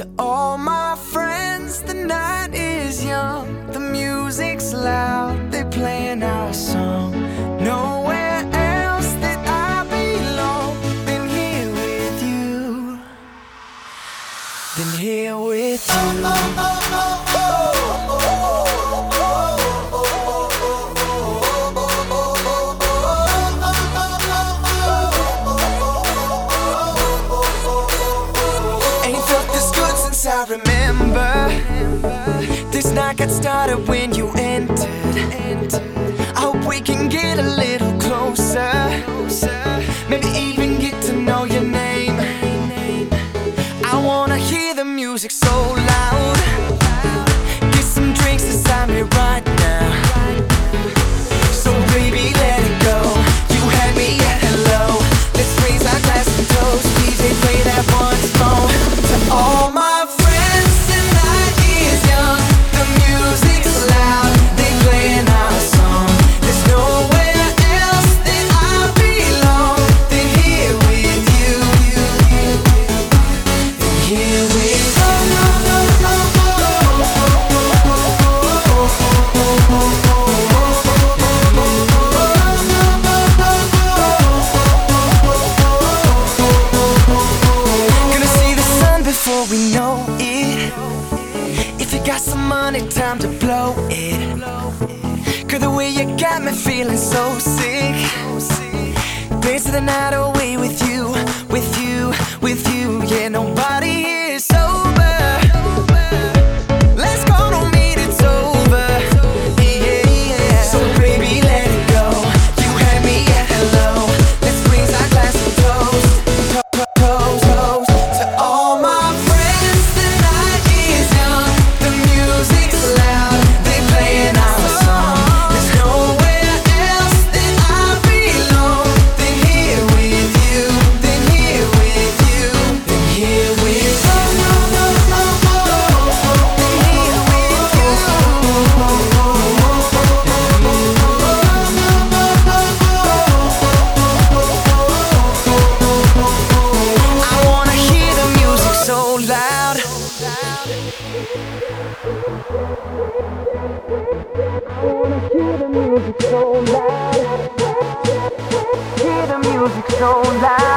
To all my friends, the night is young, the music's loud, they're playing our song. Nowhere else I belong than here with you. Than here with you. Ain't I remember. This night got started when you entered. I hope we can get a little closer. Maybe even get to know your name. I wanna hear the music so money, time to blow it. Cause the way you got me feeling so sick. Dancing the night away with you, music so loud. Hear the music so loud.